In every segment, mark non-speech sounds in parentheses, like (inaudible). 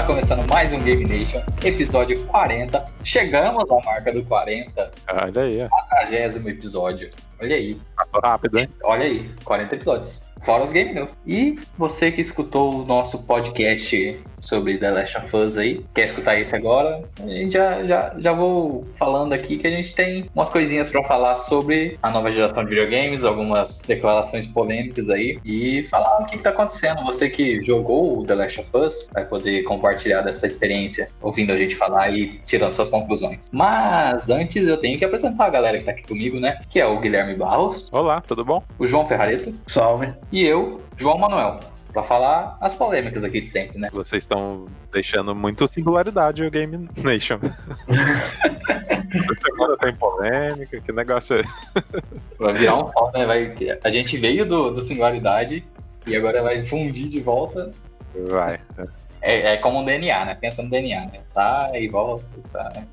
Está começando mais um Game Nation, episódio 40. Chegamos à marca do 40. Olha aí, ó. 40 episódio. Olha aí. Passou rápido, hein? Olha aí, 40 episódios. Fora os Game News. E você que escutou o nosso podcast sobre The Last of Us aí, quer escutar isso agora? A gente já, já, já vou falando aqui que a gente tem umas coisinhas para falar sobre a nova geração de videogames, algumas declarações polêmicas aí e falar o que, que tá acontecendo. Você que jogou o The Last of Us vai poder compartilhar dessa experiência, ouvindo a gente falar e tirando suas conclusões. Mas antes eu tenho que apresentar a galera que tá aqui comigo, né? Que é o Guilherme Barros. Olá, tudo bom? O João Ferrareto. Salve. E eu, João Manuel para falar as polêmicas aqui de sempre, né? Vocês estão deixando muito singularidade o Game Nation. (laughs) Agora tem polêmica, que negócio é? Vai virar um só, né? Vai, a gente veio do, do singularidade e agora vai fundir de volta. Vai. É, é como um DNA, né? Pensa no DNA, né? Sai, volta, sai.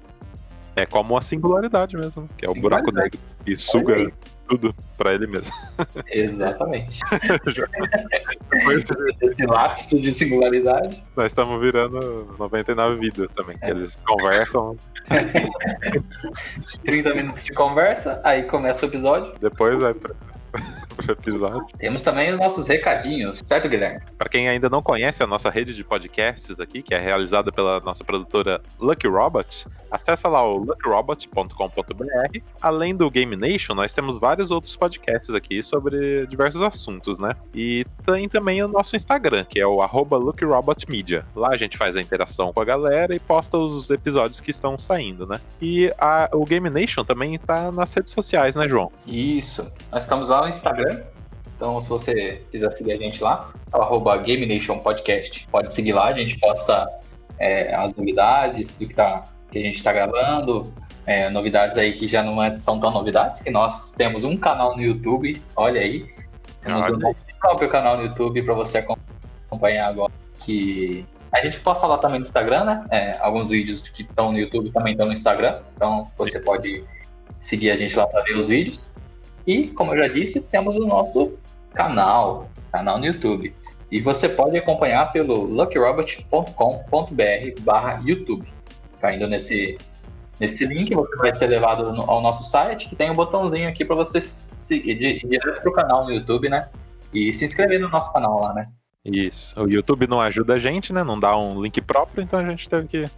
É como a singularidade mesmo, que é o buraco negro e suga tudo pra ele mesmo. (laughs) Exatamente. (laughs) Esse lapso de singularidade. Nós estamos virando 99 vidas também, que é. eles conversam. (laughs) 30 minutos de conversa, aí começa o episódio. Depois vai pra (laughs) episódio. Temos também os nossos recadinhos, certo, Guilherme? Para quem ainda não conhece a nossa rede de podcasts aqui, que é realizada pela nossa produtora Lucky Robot, acessa lá o luckyrobot.com.br. Além do Game Nation, nós temos vários outros podcasts aqui sobre diversos assuntos, né? E tem também o nosso Instagram, que é o luckyrobotmedia. Lá a gente faz a interação com a galera e posta os episódios que estão saindo, né? E a, o Game Nation também está nas redes sociais, né, João? Isso. Nós estamos lá no Instagram. Então, se você quiser seguir a gente lá, é o Game Nation Podcast. Pode seguir lá, a gente posta é, as novidades do que, tá, que a gente está gravando, é, novidades aí que já não é, são tão novidades, que nós temos um canal no YouTube, olha aí. Temos um próprio canal no YouTube para você acompanhar agora. Que a gente posta lá também no Instagram, né? É, alguns vídeos que estão no YouTube também estão no Instagram. Então você pode seguir a gente lá para ver os vídeos. E, como eu já disse, temos o nosso canal, canal no YouTube. E você pode acompanhar pelo luckyrobot.com.br barra YouTube. Caindo nesse, nesse link, você vai ser levado ao nosso site, que tem um botãozinho aqui para você seguir direto para o canal no YouTube, né? E se inscrever no nosso canal lá, né? Isso. O YouTube não ajuda a gente, né? Não dá um link próprio, então a gente teve que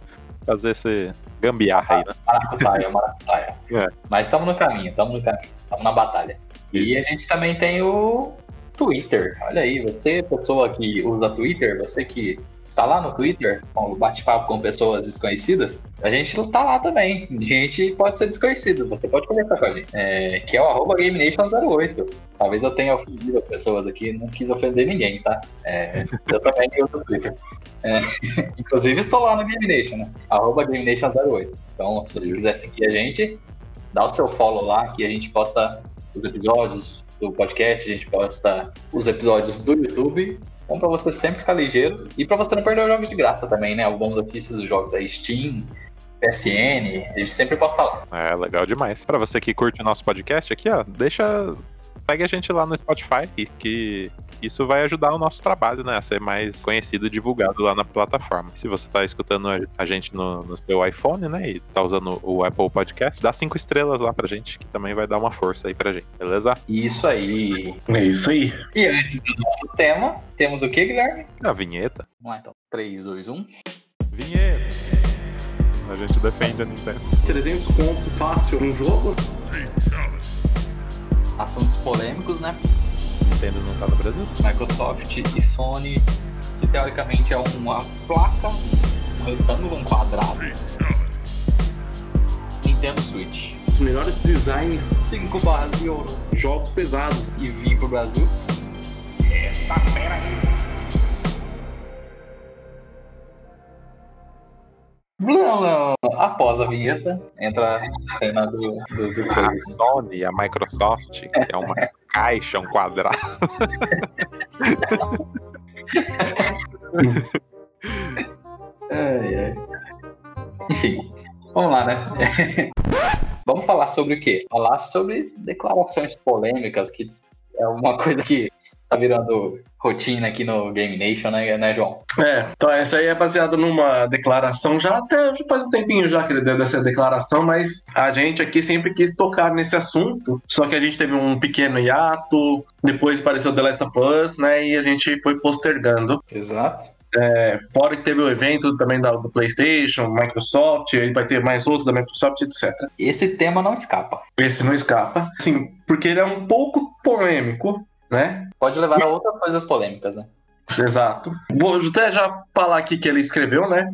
fazer esse gambiarra aí, né? Maracutaia, maracutaia. (laughs) É. Mas estamos no caminho, estamos no caminho, estamos na batalha. E a gente também tem o Twitter. Olha aí, você, pessoa que usa Twitter, você que está lá no Twitter, com bate-papo com pessoas desconhecidas, a gente tá lá também. A gente pode ser desconhecido, você pode conversar com a gente. É, que é o arroba GameNation08. Talvez eu tenha ofendido as pessoas aqui, não quis ofender ninguém, tá? É, eu também uso o Twitter. É, (laughs) inclusive estou lá no GameNation, né? Arroba GameNation08. Então, se você quiser seguir a gente, dá o seu follow lá, que a gente posta os episódios do podcast, a gente posta os episódios do YouTube então, para você sempre ficar ligeiro e para você não perder os jogos de graça também, né? Algumas notícias dos jogos aí, Steam, PSN, gente sempre posta lá. É, legal demais. Para você que curte o nosso podcast aqui, ó, deixa. Segue a gente lá no Spotify, que isso vai ajudar o nosso trabalho, né? A ser mais conhecido e divulgado lá na plataforma. Se você está escutando a gente no, no, seu iPhone, né? E tá usando o Apple Podcast, dá cinco estrelas lá pra gente, que também vai dar uma força aí pra gente, beleza? Isso aí. É isso aí. E antes do nosso tema, temos o que, Guilherme? A vinheta. Vamos lá então. 3, 2, 1. Vinheta. A gente defende a Nintendo. 300 conto fácil um jogo. Assuntos polêmicos, né? Nintendo não tá no Brasil? Microsoft e Sony, que teoricamente é uma placa, um retângulo, um quadrado. Nintendo Switch. Os melhores designs 5 barras de ouro. Jogos pesados. E vir pro Brasil. Essa fera aí. Após a vinheta, entra a cena do, do, do A Sony, a Microsoft, que é uma caixa, um quadrado. ai, ai. Enfim, vamos lá, né? (laughs) vamos falar sobre o quê? Falar sobre declarações polêmicas, que é uma coisa que tá virando rotina aqui no Game Nation, né, né, João? É, então essa aí é baseada numa declaração, já até já faz um tempinho já que ele deu essa declaração, mas a gente aqui sempre quis tocar nesse assunto, só que a gente teve um pequeno hiato, depois apareceu The Last of Us, né, e a gente foi postergando. Exato. É, fora que teve o evento também da, do PlayStation, Microsoft, aí vai ter mais outro da Microsoft, etc. Esse tema não escapa. Esse não escapa. Sim, porque ele é um pouco polêmico, né? Pode levar a outras coisas polêmicas, né? Exato. Vou até já falar aqui que ele escreveu, né?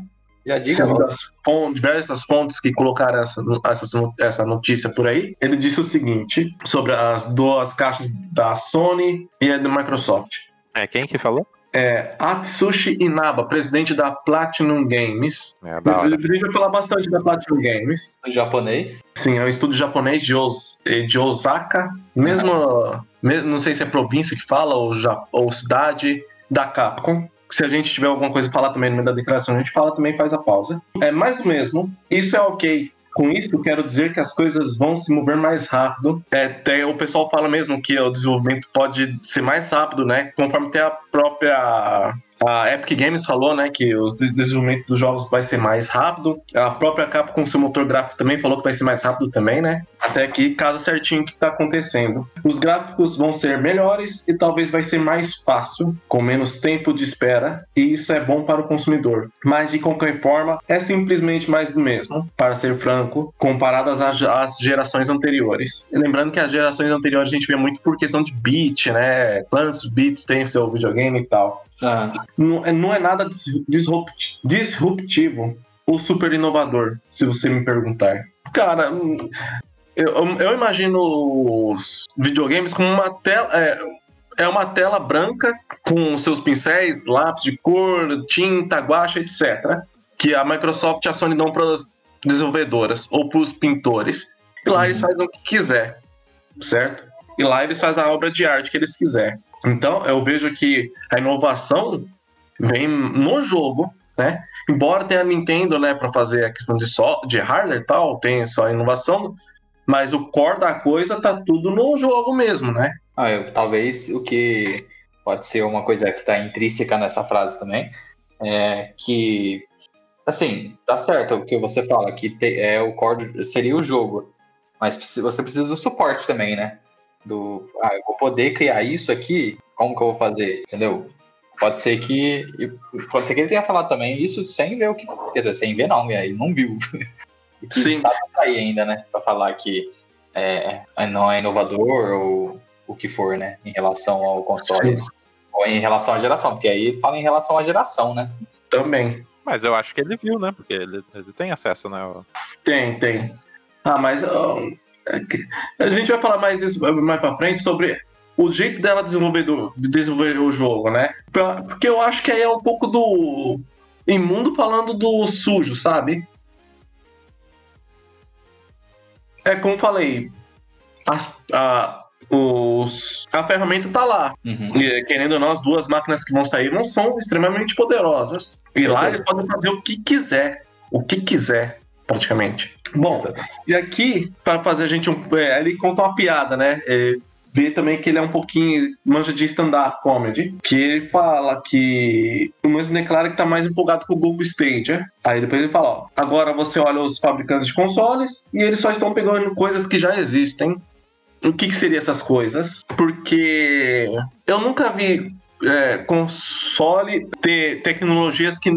Já diga Segundo fontes, diversas fontes que colocaram essa, essa, essa notícia por aí, ele disse o seguinte sobre as duas caixas da Sony e a da Microsoft. É, quem que falou? É, Atsushi Inaba, presidente da Platinum Games. É, da hora. Ele vai falar bastante da Platinum Games. Em japonês. Sim, é um estúdio japonês de, Os, de Osaka, mesmo, me- não sei se é província que fala ou, ja- ou cidade da Capcom. Se a gente tiver alguma coisa a falar também no meio da declaração, a gente fala também faz a pausa. É mais do mesmo. Isso é ok. Com isso, eu quero dizer que as coisas vão se mover mais rápido. É, o pessoal fala mesmo que o desenvolvimento pode ser mais rápido, né? Conforme até a própria a Epic Games falou, né, que o de- desenvolvimento dos jogos vai ser mais rápido. A própria Capcom com seu motor gráfico também falou que vai ser mais rápido também, né? Até aqui casa certinho o que está acontecendo. Os gráficos vão ser melhores e talvez vai ser mais fácil, com menos tempo de espera, e isso é bom para o consumidor. Mas de qualquer forma, é simplesmente mais do mesmo, para ser franco, comparadas às, gerações anteriores. Lembrando que as gerações anteriores a gente vê muito por questão de bit, né? Quantos bits tem seu videogame e tal Ah, não é, não é nada dis- disrupt- disruptivo ou super inovador, se você me perguntar. Cara, hum, eu, eu imagino os videogames como uma tela. É, é uma tela branca com seus pincéis, lápis de cor, tinta, guache, etc. Que a Microsoft e a Sony dão para as desenvolvedoras ou para os pintores. E lá eles fazem o que quiser, certo? E lá eles fazem a obra de arte que eles quiserem. Então, eu vejo que a inovação vem no jogo, né? Embora tenha a Nintendo, né, para fazer a questão de só de hardware e tal, tem só inovação, mas o core da coisa tá tudo no jogo mesmo, né? ah, eu- talvez o que pode ser uma coisa que está intrínseca nessa frase também é que, assim, tá certo o que você fala, que te- é o core seria o jogo, mas você precisa do suporte também, né? Do, ah, eu vou poder criar isso aqui, como que eu vou fazer, entendeu? Pode ser que, pode ser que ele tenha falado também isso sem ver o que, quer dizer, sem ver não, ele não viu. (laughs) E que Sim. Tá aí ainda, né? Pra falar que é, não é inovador ou o que for, né? Em relação ao console. Sim. Ou em relação à geração, porque aí fala em relação à geração, né? Também. Mas eu acho que ele viu, né? Porque ele, ele tem acesso, né? Tem, tem. Ah, mas é a gente vai falar mais isso mais pra frente sobre o jeito dela desenvolver, do, de desenvolver o jogo, né? Porque eu acho que aí é um pouco do imundo falando do sujo, sabe? É como eu falei, as- a, os, a ferramenta tá lá. Uhum. E, querendo ou não, as duas máquinas que vão sair não são extremamente poderosas. E lá Certeza. eles podem fazer o que quiser. O que quiser, praticamente. Bom, e aqui, para fazer a gente um. É, ele conta uma piada, né? É, vê também que ele é um pouquinho manja de stand-up comedy. Que ele fala que. O mesmo declara que tá mais empolgado com o Google Stadia. Aí depois ele fala: ó, agora você olha os fabricantes de consoles e eles só estão pegando coisas que já existem. O que, que seriam essas coisas? Porque eu nunca vi é, console ter tecnologias que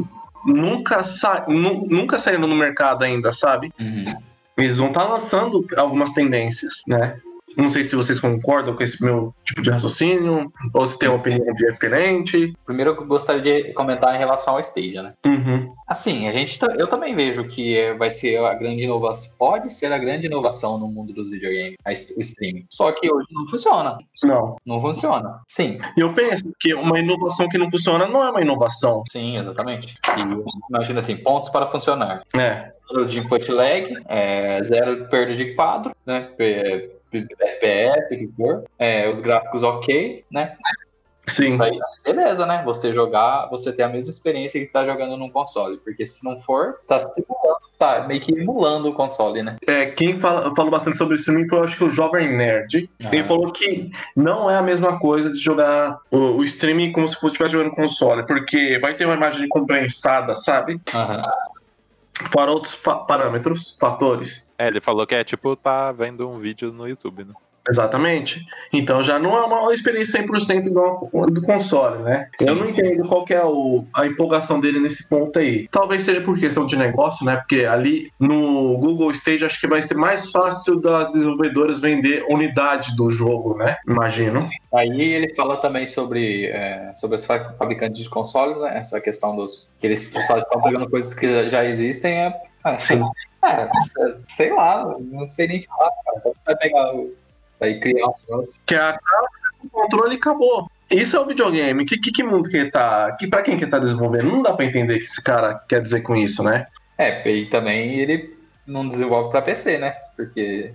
nunca, sa nu- nunca saíram no mercado ainda, sabe? Uhum. Eles vão estar lançando algumas tendências, né? Não sei se vocês concordam com esse meu tipo de raciocínio, ou se tem uma opinião diferente. Primeiro eu gostaria de comentar em relação ao Stadia, né? Uhum. Assim, a gente, tá- eu também vejo que é- vai ser a grande inovação, pode ser a grande inovação no mundo dos videogames, o streaming. Só que hoje não funciona, Não. não funciona. Sim, eu penso que uma inovação que não funciona não é uma inovação. sim, exatamente. E imagina assim, pontos para funcionar. É. Zero de input lag, é, zero de perda de quadro, né? é, FPS, o que for. É, os gráficos ok, né? Sim. Aí, beleza, né? Você jogar, você ter a mesma experiência que tá jogando num console. Porque se não for, você tá simulando, tá meio que emulando o console, né? É, quem fala, falou bastante sobre streaming foi, acho que o Jovem Nerd. Ah. Ele falou que não é a mesma coisa de jogar o, o streaming como se fosse estivesse jogando console, porque vai ter uma imagem comprensada, sabe? Aham. Para outros fa- parâmetros, fatores. É, ele falou que é tipo tá vendo um vídeo no YouTube, né? Exatamente. Então já não é uma experiência 100% igual a do console, né? Eu não entendo qual que é o- a empolgação dele nesse ponto aí. Talvez seja por questão de negócio, né? Porque ali no Google Stage acho que vai ser mais fácil das desenvolvedoras vender unidade do jogo, né? Imagino. Aí ele fala também sobre, é, sobre os fa- fabricantes de consoles, né? Essa questão dos. que eles só estão pegando coisas que já existem. É, é, Sim. é, sei lá, não sei nem falar, cara. Você vai pegar. o- Vai criar um negócio. Que é a cara o controle e acabou. Isso é o videogame. Que, que, que mundo que ele tá. Que, pra quem que ele tá desenvolvendo? Não dá pra entender o que esse cara quer dizer com isso, né? É, e também ele não desenvolve pra PC, né? Porque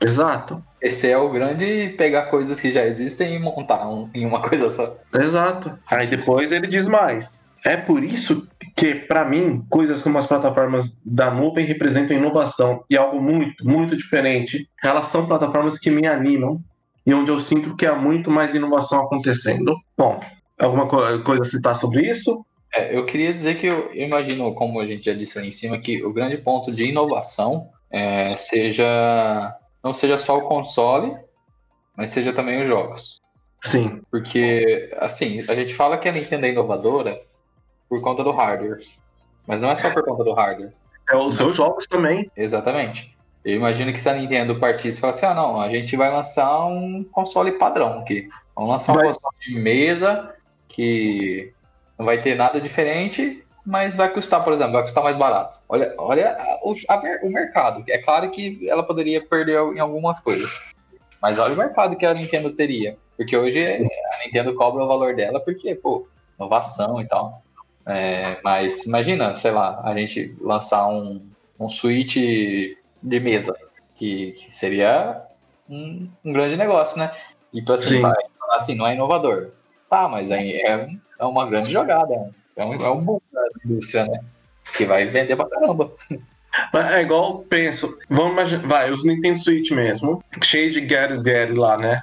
Exato. esse é o grande pegar coisas que já existem e montar um- em uma (laughs) coisa só. Exato. Aí depois ele diz mais. É por isso que, pra mim, coisas como as plataformas da nuvem representam inovação e algo muito, muito diferente. Elas são plataformas que me animam e onde eu sinto que há muito mais inovação acontecendo. Bom, alguma co- coisa a citar sobre isso? É, eu queria dizer que eu, eu imagino, como a gente já disse ali em cima, que o grande ponto de inovação é, seja não seja só o console, mas seja também os jogos. Sim. Porque, assim, a gente fala que a Nintendo é inovadora por conta do hardware. Mas não é só por conta do hardware. É os seus jogos também. Exatamente. Eu imagino que se a Nintendo partisse e falasse, ah, não, a gente vai lançar um console padrão aqui. Vamos lançar um Vai- console de mesa que não vai ter nada diferente, mas vai custar, por exemplo, vai custar mais barato. Olha, olha a- o, a o mercado. É claro que ela poderia perder em algumas coisas. Mas olha o mercado que a Nintendo teria. Porque hoje a Nintendo cobra o valor dela porque, pô, inovação e tal. É, mas imagina, sei lá, a gente lançar um, um Switch de mesa, que, que seria um, um grande negócio, né? E tu assim, Sim. vai, assim, não é inovador. Tá, mas aí é, é uma grande jogada. É um, é um boom da indústria, né? Que vai vender pra caramba. (laughs) Mas É igual, penso, vamos imaginar, vai, os Nintendo Switch mesmo, cheio de Gary Gary lá, né?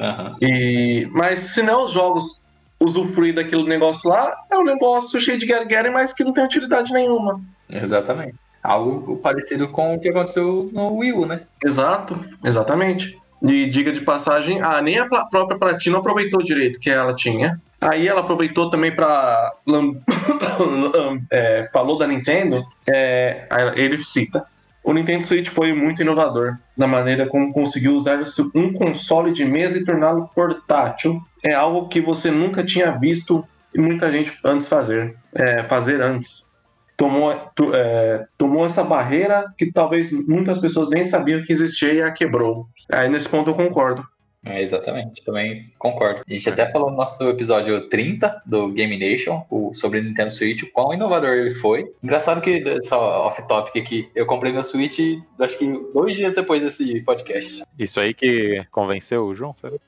Aham. E, mas se não os jogos usufruir daquele negócio lá, é um negócio cheio de Gary, mas que não tem utilidade nenhuma. Exatamente. Algo parecido com o que aconteceu no Wii U, né? Exato, exatamente. E diga de passagem, ah, nem a própria Platina aproveitou direito que ela tinha. Aí ela aproveitou também pra. lam- (coughs) (coughs) é, falou da Nintendo, é, ele cita. O Nintendo Switch foi muito inovador na maneira como conseguiu usar um console de mesa e torná-lo portátil. É algo que você nunca tinha visto e muita gente antes fazer, é, fazer antes. Tomou, é, tomou essa barreira que talvez muitas pessoas nem sabiam que existia e a quebrou. Aí nesse ponto eu concordo. É, exatamente, também concordo. A gente até falou no nosso episódio 30 do Game Nation, o, sobre Nintendo Switch, o quão inovador ele foi. Engraçado que, só off-topic aqui, eu comprei meu Switch acho que dois dias depois desse podcast. Isso aí que convenceu o João, sabe?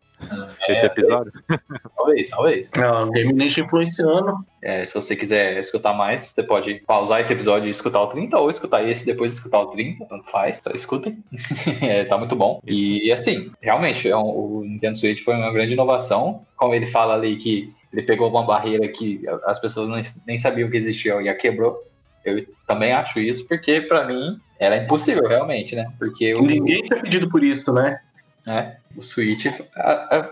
Esse episódio? (laughs) Talvez, talvez. Não, Game Nation influenciando. É, se você quiser escutar mais, você pode pausar esse episódio e escutar o 30, ou escutar esse e depois escutar o 30, tanto faz, só escutem. (laughs) É, tá muito bom. E assim, realmente, é um- o Nintendo Switch foi uma grande inovação. Como ele fala ali que ele pegou uma barreira que as pessoas nem, nem sabiam que existia e a quebrou. Eu também acho isso, porque pra mim era impossível, realmente, né? Porque o, Ninguém tinha pedido por isso, né? né? O Switch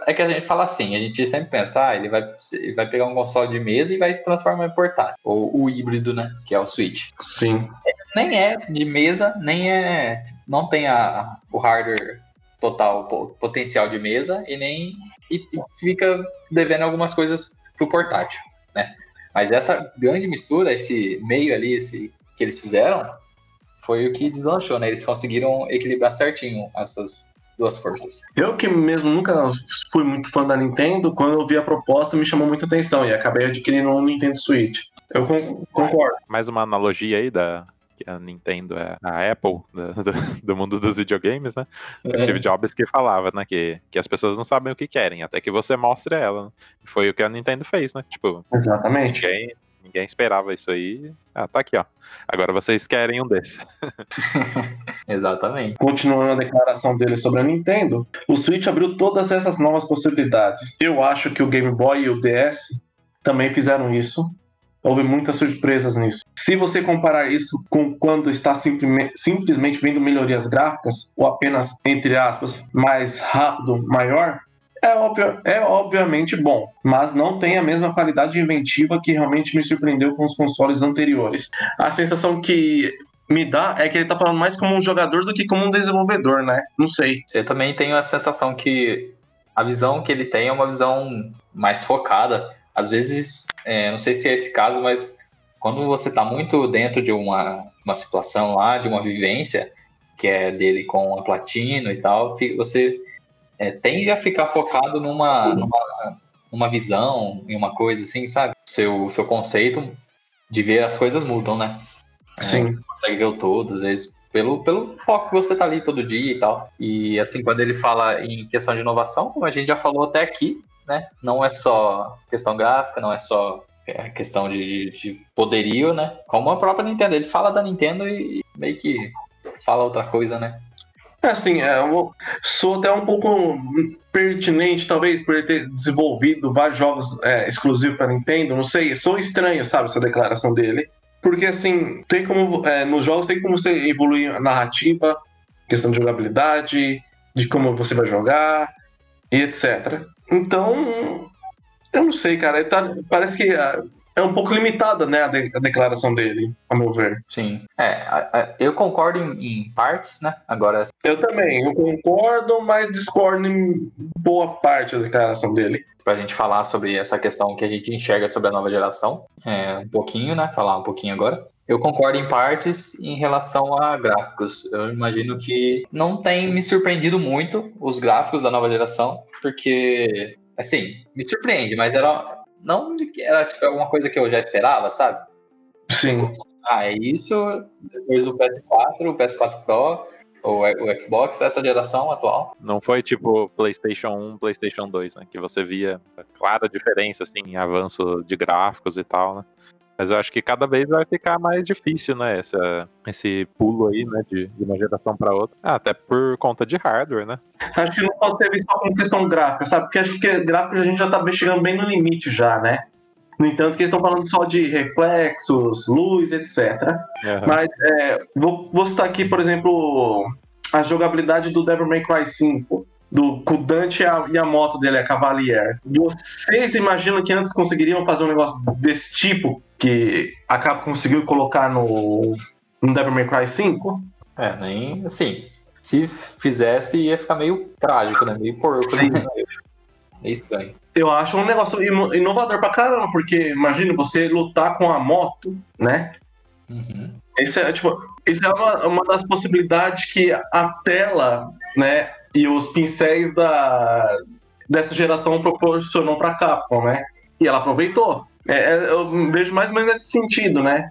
é que a gente fala assim, a gente sempre pensa, ah, ele vai, ele vai pegar um console de mesa e vai transformar em portátil. Ou o híbrido, né? Que é o Switch. Sim. Nem é de mesa, nem é. Não tem a, o hardware total, o potencial de mesa, e nem. E, e fica devendo algumas coisas pro portátil, né? Mas essa grande mistura, esse meio ali, esse que eles fizeram, foi o que deslanchou, né? Eles conseguiram equilibrar certinho essas duas forças. Eu que mesmo nunca fui muito fã da Nintendo, quando eu vi a proposta me chamou muita atenção e acabei adquirindo um Nintendo Switch. Eu con- concordo. Mais uma analogia aí da, que a Nintendo é a Apple do, do, do mundo dos videogames, né? É. O Steve Jobs que falava, né? Que, que as pessoas não sabem o que querem, até que você mostre ela. Né? Foi o que a Nintendo fez, né? Tipo, Exatamente. Ninguém, ninguém esperava isso aí. Ah, tá aqui, ó. Agora vocês querem um desse. (laughs) (laughs) Exatamente. Continuando a declaração dele sobre a Nintendo, o Switch abriu todas essas novas possibilidades. Eu acho que o Game Boy e o DS também fizeram isso. Houve muitas surpresas nisso. Se você comparar isso com quando está simplesmente vendo melhorias gráficas, ou apenas, entre aspas, mais rápido, maior, é, óbvio, é obviamente bom, mas não tem a mesma qualidade inventiva que realmente me surpreendeu com os consoles anteriores. A sensação que me dá é que ele tá falando mais como um jogador do que como um desenvolvedor, né? Não sei. Eu também tenho a sensação que a visão que ele tem é uma visão mais focada. Às vezes, é, não sei se é esse caso, mas quando você tá muito dentro de uma, uma situação lá, de uma vivência, que é dele com a Platino e tal, você é, tende a ficar focado numa, numa, numa visão, em uma coisa assim, sabe? Seu, seu conceito de ver as coisas mudam, né? É, Sim. você consegue ver o todo, às vezes, pelo, pelo foco que você tá ali todo dia e tal. E assim, quando ele fala em questão de inovação, como a gente já falou até aqui, né? Não é só questão gráfica, não é só é, questão de, de poderio, né? Como a própria Nintendo. Ele fala da Nintendo e meio que fala outra coisa, né? É assim, é, sou até um pouco pertinente, talvez, por ter desenvolvido vários jogos é, exclusivos para Nintendo, não sei, sou estranho, sabe, essa declaração dele. Porque, assim, tem como, é, nos jogos tem como você evoluir a narrativa, questão de jogabilidade, de como você vai jogar e etc. Então, eu não sei, cara, tá, parece que ah, é um pouco limitada, né, a, de, a, declaração dele, a meu ver. Sim. É, a, a, eu concordo em, em, partes, né? Agora. Eu também, eu concordo, mas discordo em boa parte da declaração dele. Pra gente falar sobre essa questão que a gente enxerga sobre a nova geração, é, um pouquinho, né? Falar um pouquinho agora. Eu concordo em partes em relação a gráficos. Eu imagino que não tem me surpreendido muito os gráficos da nova geração, porque, assim, me surpreende, mas era não de que era tipo, alguma coisa que eu já esperava, sabe? Sim. Ah, é isso. Depois do PS4, o PS4 Pro, o, o Xbox, essa geração atual. Não foi tipo PlayStation 1, PlayStation 2, né? Que você via clara diferença, assim, em avanço de gráficos e tal, né? Mas eu acho que cada vez vai ficar mais difícil, né? Essa, esse pulo aí, né? De, de uma geração para outra. Ah, até por conta de hardware, né? (laughs) Acho que não pode ser visto só como questão gráfica, sabe? Porque acho que gráfico a gente já tá chegando bem no limite já, né? No entanto, que eles estão falando só de reflexos, luz, etc. Uhum. Mas é, vou, vou citar aqui, por exemplo, a jogabilidade do Devil May Cry 5 do com o Dante e a, e a, moto dele, a Cavalier. Vocês imaginam que antes conseguiriam fazer um negócio desse tipo que a Capcom conseguiu colocar no, no Devil May Cry 5? É, nem assim. Se fizesse, ia ficar meio trágico, né? Meio porco, Sim. né? (laughs) Meio estranho. Eu acho um negócio inovador pra caramba, porque imagina você lutar com a moto, né? Uhum. Isso é, tipo, isso é uma, uma das possibilidades que a tela, né, e os pincéis da, dessa geração proporcionou para Capcom, né? E ela aproveitou. É, é, eu vejo mais ou menos nesse sentido, né?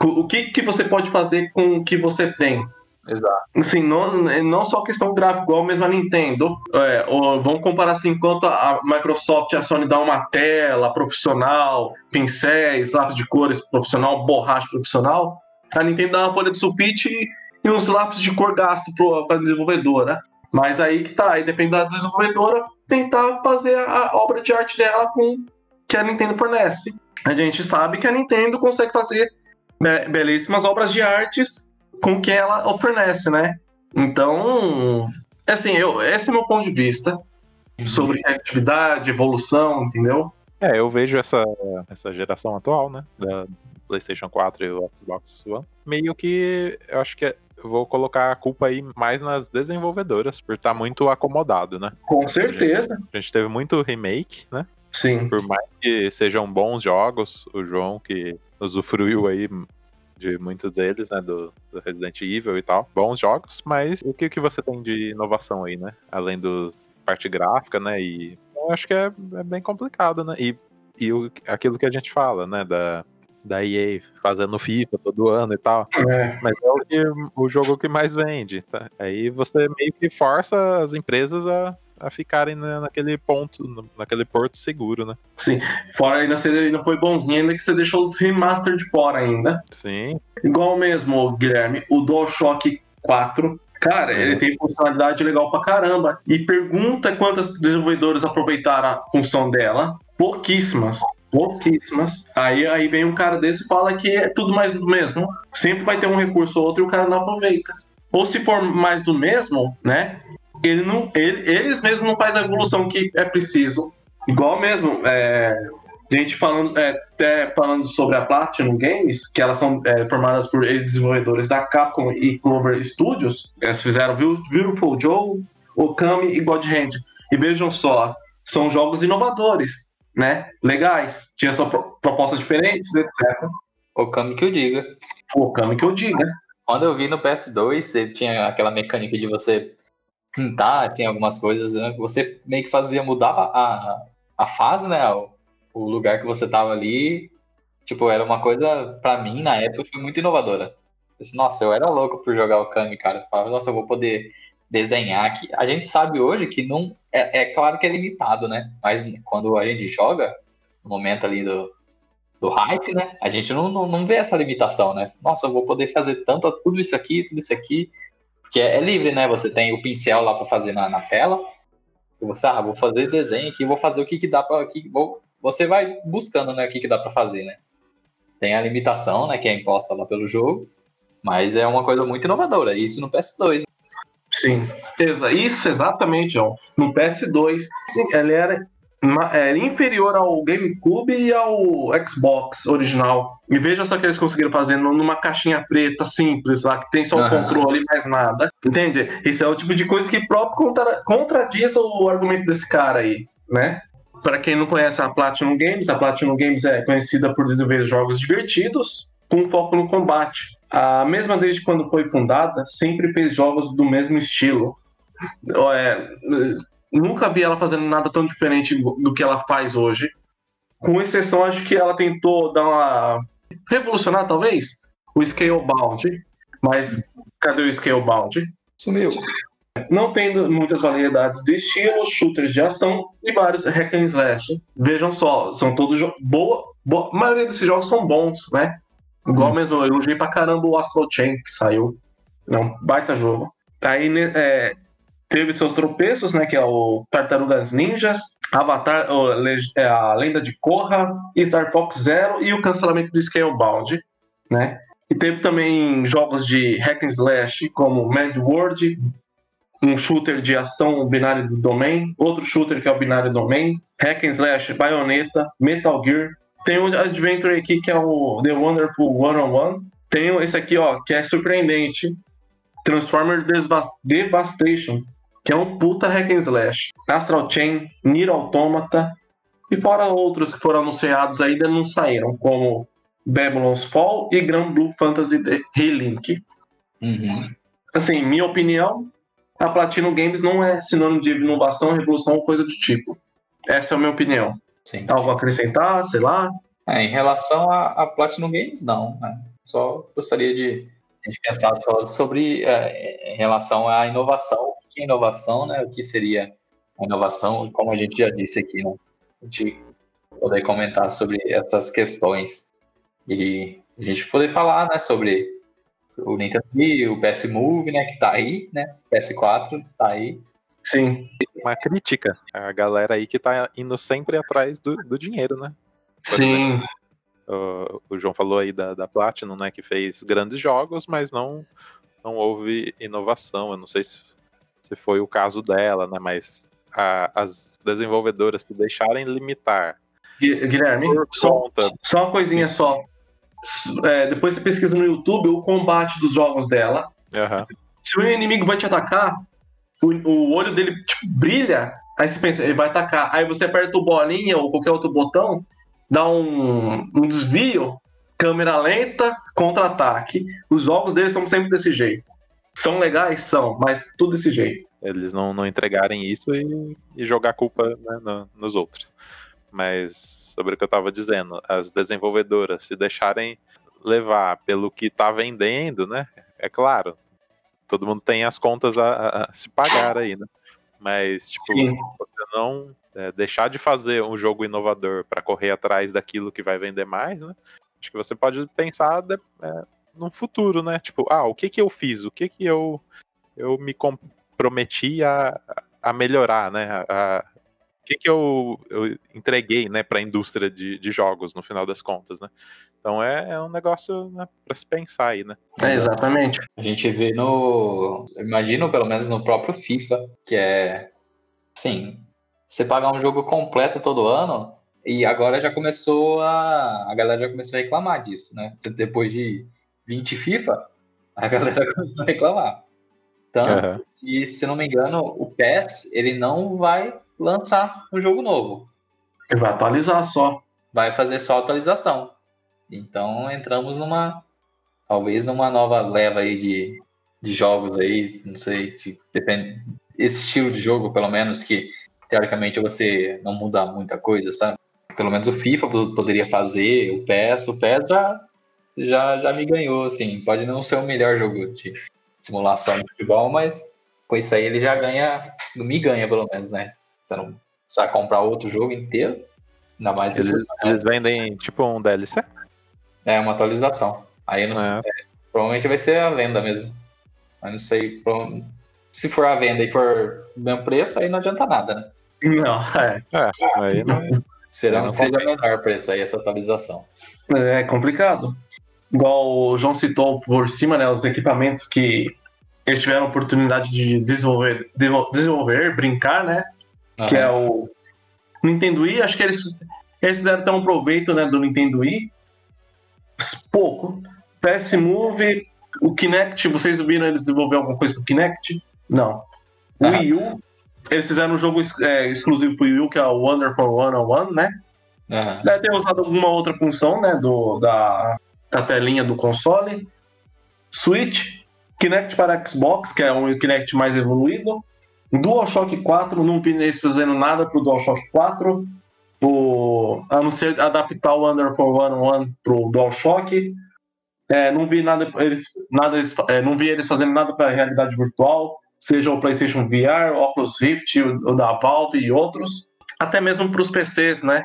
O que, que você pode fazer com o que você tem? Exato. Assim, não, não só questão gráfica, igual mesmo a Nintendo. É, ou, vamos comparar assim, enquanto a Microsoft e a Sony dá uma tela profissional, pincéis, lápis de cores profissional, borracha profissional, a Nintendo dá uma folha de sulfite e uns lápis de cor gasto para desenvolvedora. Mas aí que tá, aí depende da desenvolvedora tentar fazer a obra de arte dela com que a Nintendo fornece. A gente sabe que a Nintendo consegue fazer belíssimas obras de artes com que ela fornece, né? Então, assim, eu, esse é meu ponto de vista sobre atividade, evolução, entendeu? É, eu vejo essa, essa geração atual, né? Da PlayStation 4 e o Xbox One. Meio que eu acho que é eu vou colocar a culpa aí mais nas desenvolvedoras, por estar tá muito acomodado, né? Com certeza. A gente, a gente, teve muito remake, né? Sim. Por mais que sejam bons jogos, o João que usufruiu aí de muitos deles, né, do, do, Resident Evil e tal. Bons jogos, mas o que, que você tem de inovação aí, né? Além do parte gráfica, né, e eu acho que é, é bem complicado, né? E, e o, aquilo que a gente fala, né, da da EA fazendo FIFA todo ano e tal. É. Mas é o, que, o jogo que mais vende. Tá? Aí você meio que força as empresas a, a ficarem naquele ponto, naquele porto seguro, né? Sim. Fora ainda você ainda foi bonzinho, ainda que você deixou os remaster de fora ainda. Sim. Igual mesmo, Guilherme, o DualShock 4 Cara, ele tem funcionalidade legal pra caramba. E pergunta quantos desenvolvedores aproveitaram a função dela. Pouquíssimas. Pouquíssimas. Aí, aí vem um cara desse e fala que é tudo mais do mesmo. Sempre vai ter um recurso ou outro e o cara não aproveita. Ou se for mais do mesmo, né? Ele não, ele, eles mesmos não fazem a evolução que é preciso. Igual mesmo, é, gente falando, é, até falando sobre a Platinum Games, que elas são é, formadas por desenvolvedores da Capcom e Clover Studios. Elas fizeram Beautiful Joe, Okami e God Hand. E vejam só, são jogos inovadores né? Legais. Tinha sua propostas diferentes, etc. O Kami que eu diga. O Kami que eu diga. Quando eu vi no PS2, ele tinha aquela mecânica de você pintar, assim, algumas coisas, né? Você meio que fazia mudar a, a fase, né? O, o lugar que você tava ali. Tipo, era uma coisa, para mim, na época, foi muito inovadora. Nossa, eu era louco por jogar o Kami, cara. Eu falava, nossa, eu vou poder desenhar aqui. A gente sabe hoje que não. É, é, claro que é limitado, né? Mas quando a gente joga, no momento ali do, do hype, né? A gente não, não, não vê essa limitação, né? Nossa, eu vou poder fazer tanto tudo isso aqui, tudo isso aqui. Porque é, é livre, né? Você tem o pincel lá para fazer na, na tela. E você, ah, vou fazer desenho aqui, vou fazer o que, que dá para. Você vai buscando, né? O que, que dá para fazer, né? Tem a limitação, né? Que é imposta lá pelo jogo. Mas é uma coisa muito inovadora. Isso no PS2. Sim, isso exatamente, João. No PS2, ele era, era inferior ao GameCube e ao Xbox original. E veja só que eles conseguiram fazer numa caixinha preta simples lá, que tem só o uhum. controle e mais nada. Entende? Isso é o tipo de coisa que próprio contra, contradiz o argumento desse cara aí, né? Para quem não conhece a Platinum Games, a Platinum Games é conhecida por desenvolver jogos divertidos com foco no combate. A mesma desde quando foi fundada, sempre fez jogos do mesmo estilo. É, nunca vi ela fazendo nada tão diferente do que ela faz hoje. Com exceção, acho que ela tentou dar uma. revolucionar, talvez, o Scalebound. Mas cadê o Scalebound? Sumiu. Não tendo muitas variedades de estilos, shooters de ação e vários hack and slash. Vejam só, são todos boa, boa. A maioria desses jogos são bons, né? Igual hum. mesmo, eu elogiei pra caramba o Astral Chain que saiu. É um baita jogo. Aí é, teve seus tropeços, né? Que é o Tartarugas Ninjas, Avatar, é, a Lenda de Korra, Star Fox Zero e o cancelamento do Scalebound, né? E teve também jogos de hack and slash como Mad World, um shooter de ação binário do domain, outro shooter que é o binário domain, hack and slash Bayonetta, Metal Gear, tem um Adventure aqui que é o The Wonderful One on One. Tem esse aqui, ó, que é surpreendente. Transformer Devastation, que é um puta hack and slash. Astral Chain, Nier Automata e fora outros que foram anunciados ainda não saíram, como Babylon's Fall e Grand Blue Fantasy Relink. Uhum. Assim, minha opinião, a Platinum Games não é sinônimo de inovação, revolução ou coisa do tipo. Essa é a minha opinião. Sim. Algo a acrescentar, sei lá? É, em relação a, a Platinum Games, não. Né? Só gostaria de gente pensar só sobre é, em relação à inovação. O que é inovação, né? O que seria a inovação, como a gente já disse aqui, né? A gente poder comentar sobre essas questões e a gente poder falar, né, sobre o Nintendo Wii, o PS Move, né, que tá aí, né, PS4 tá aí, Sim. Uma crítica. A galera aí que tá indo sempre atrás do, do dinheiro, né? Por Sim. Exemplo, o, o, João falou aí da, da Platinum, né? Que fez grandes jogos, mas não, não houve inovação. Eu não sei se, se foi o caso dela, né? Mas a, as desenvolvedoras se deixarem limitar. Guilherme, só, só uma coisinha só. É, depois você pesquisa no YouTube o combate dos jogos dela. Uhum. Se o inimigo vai te atacar, o, o olho dele tipo, brilha, aí você pensa, ele vai atacar. Aí você aperta o bolinha ou qualquer outro botão, dá um, um desvio, câmera lenta, contra-ataque. Os jogos deles são sempre desse jeito. São legais? São, mas tudo desse jeito. Eles não, não entregarem isso e, e jogar a culpa né, no, nos outros. Mas sobre o que eu tava dizendo, as desenvolvedoras se deixarem levar pelo que tá vendendo, né? É claro, todo mundo tem as contas a, a se pagar aí, né? Mas, tipo, Sim. você não é, deixar de fazer um jogo inovador para correr atrás daquilo que vai vender mais, né? Acho que você pode pensar de, é, no futuro, né? Tipo, ah, o que que eu fiz? O que que eu, eu me comprometi a, a melhorar, né? A, o que que eu, eu entreguei, né, para a indústria de, de jogos, no final das contas, né? Então é, é um negócio né, para se pensar aí, né? É, exatamente. A gente vê no. Imagino, pelo menos no próprio FIFA, que é. Sim. Você pagar um jogo completo todo ano, e agora já começou a. A galera já começou a reclamar disso, né? Depois de 20 FIFA, a (laughs) galera começou a reclamar. Tanto uhum. que, se não me engano, o PES ele não vai lançar um jogo novo. Ele vai atualizar só. Vai fazer só atualização. Então entramos numa. Talvez numa nova leva aí de, de jogos aí, não sei, de, depende, esse estilo de jogo, pelo menos, que teoricamente você não muda muita coisa, sabe? Pelo menos o FIFA poderia fazer, o PES, o PES já, já, já me ganhou, assim. Pode não ser o melhor jogo de simulação de futebol, mas com isso aí ele já ganha, me ganha pelo menos, né? Você não precisa comprar outro jogo inteiro, ainda mais eles, eles vendem tipo um DLC? É, uma atualização. Aí não é. sei, provavelmente vai ser a venda mesmo. Mas não sei, se for a venda e for o mesmo preço, aí não adianta nada, né? Não, é. é aí não... Esperamos que seja menor preço aí essa atualização. É complicado. Igual o João citou por cima, né, os equipamentos que eles tiveram a oportunidade de desenvolver, desenvolver brincar, né? Uhum. Que é o Nintendo Wii. Acho que eles, eles fizeram até um proveito né, do Nintendo Wii. Pouco. PS Move, o Kinect, vocês viram eles desenvolver alguma coisa pro Kinect? Não. O uhum. Wii U, eles fizeram um jogo é, exclusivo pro Wii U, que é o Wonderful 101, né? Uhum. Deve ter usado alguma outra função, né? Do, da, da telinha do console. Switch, Kinect para Xbox, que é um Kinect mais evoluído. DualShock 4, não vi eles fazendo nada pro DualShock 4. O, a não ser adaptar o Under 411 pro DualShock. É, não vi nada, eles, nada é, não vi eles fazendo nada para realidade virtual, seja o PlayStation VR, o Oculus Rift, o, o da Valve e outros, até mesmo para os PCs, né?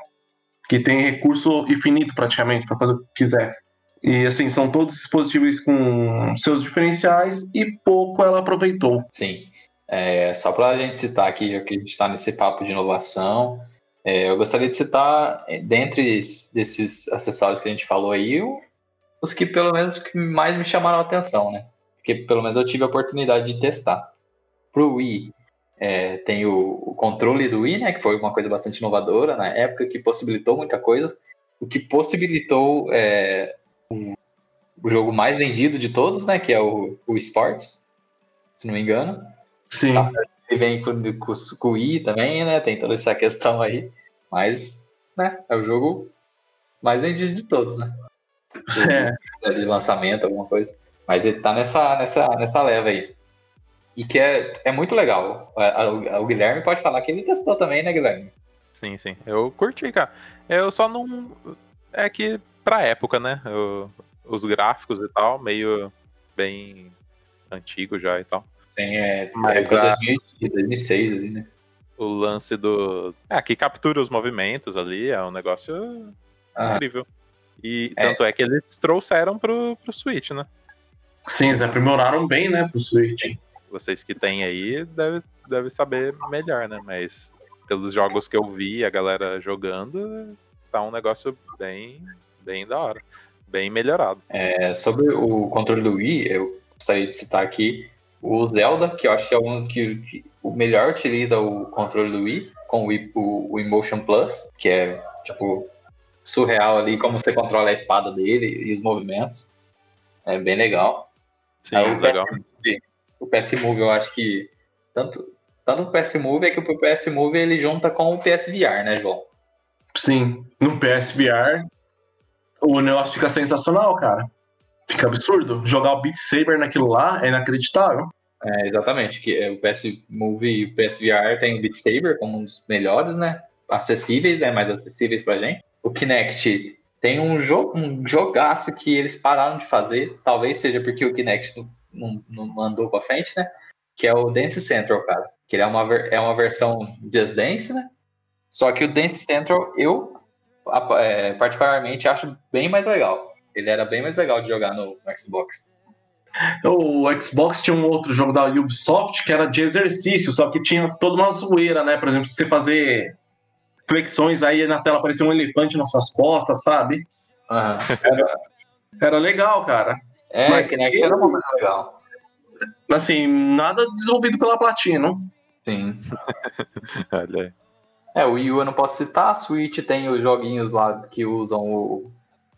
Que tem recurso infinito praticamente para fazer o que quiser. E assim, são todos dispositivos com seus diferenciais e pouco ela aproveitou. Sim. É, só para a gente citar aqui, já que a gente está nesse papo de inovação, é, eu gostaria de citar, é, dentre desses acessórios que a gente falou aí, os que pelo menos que mais me chamaram a atenção, né? Porque pelo menos eu tive a oportunidade de testar. Para o Wii, é, tem o, o, controle do Wii, né? Que foi uma coisa bastante inovadora na época, que possibilitou muita coisa. O que possibilitou é, o, o jogo mais vendido de todos, né? Que é o, o Sports, se não me engano. Sim. Tá ele vem com, com, com, o I também, né? Tem toda essa questão aí. Mas, né? É o jogo mais vendido de todos, né? (laughs) É. De lançamento, alguma coisa. Mas ele tá nessa, nessa, nessa leva aí. E que é, é muito legal. O, o Guilherme pode falar que ele testou também, né, Guilherme? Sim, sim. Eu curti, cara. Eu só não. É que pra época, né? Eu, os gráficos e tal, meio bem antigo já e tal. Sim, é, Mas, época de 2006 ali, né? O lance do. É, que captura os movimentos ali, é um negócio ah. incrível. E é. tanto é que eles trouxeram pro, pro Switch, né? Sim, eles aprimoraram bem, né, pro Switch. Vocês que têm aí devem deve saber melhor, né? Mas pelos jogos que eu vi a galera jogando, tá um negócio bem, bem da hora. Bem melhorado. É, sobre o controle do Wii, eu gostaria de citar aqui o Zelda, que eu acho que é um que, que o melhor utiliza o controle do Wii, com o, Wii, o, o Emotion Plus, que é tipo surreal ali como você controla a espada dele e os movimentos. É bem legal. Sim, o legal. PS, o PS Move eu acho que tanto tanto o PS Move é que o PS Move ele junta com o PSVR, né, João? Sim, no PSVR o negócio fica sensacional, cara. Fica absurdo. Jogar o Beat Saber naquilo lá é inacreditável. É, exatamente. Que é, o PS Move e o PSVR tem o Beat Saber como um dos melhores, né? acessíveis, né? Mais acessíveis pra gente. O Kinect tem um, jogo, um jogaço que eles pararam de fazer. Talvez seja porque o Kinect não, não, não mandou pra frente, né? Que é o Dance Central, cara. Que ele é uma, é uma versão Just Dance, né? Só que o Dance Central, eu é, particularmente acho bem mais legal. Ele era bem mais legal de jogar no, no Xbox. O Xbox tinha um outro jogo da Ubisoft que era de exercício, só que tinha toda uma zoeira, né? Por exemplo, você fazer flexões aí na tela aparecia um elefante nas suas costas, sabe? Uhum. Era, era legal, cara. É, Mas, Kinect era uma coisa legal. Assim, nada desenvolvido pela Platino. Sim. (laughs) Olha aí. É, o Wii U eu não posso citar, a Switch tem os joguinhos lá que usam o,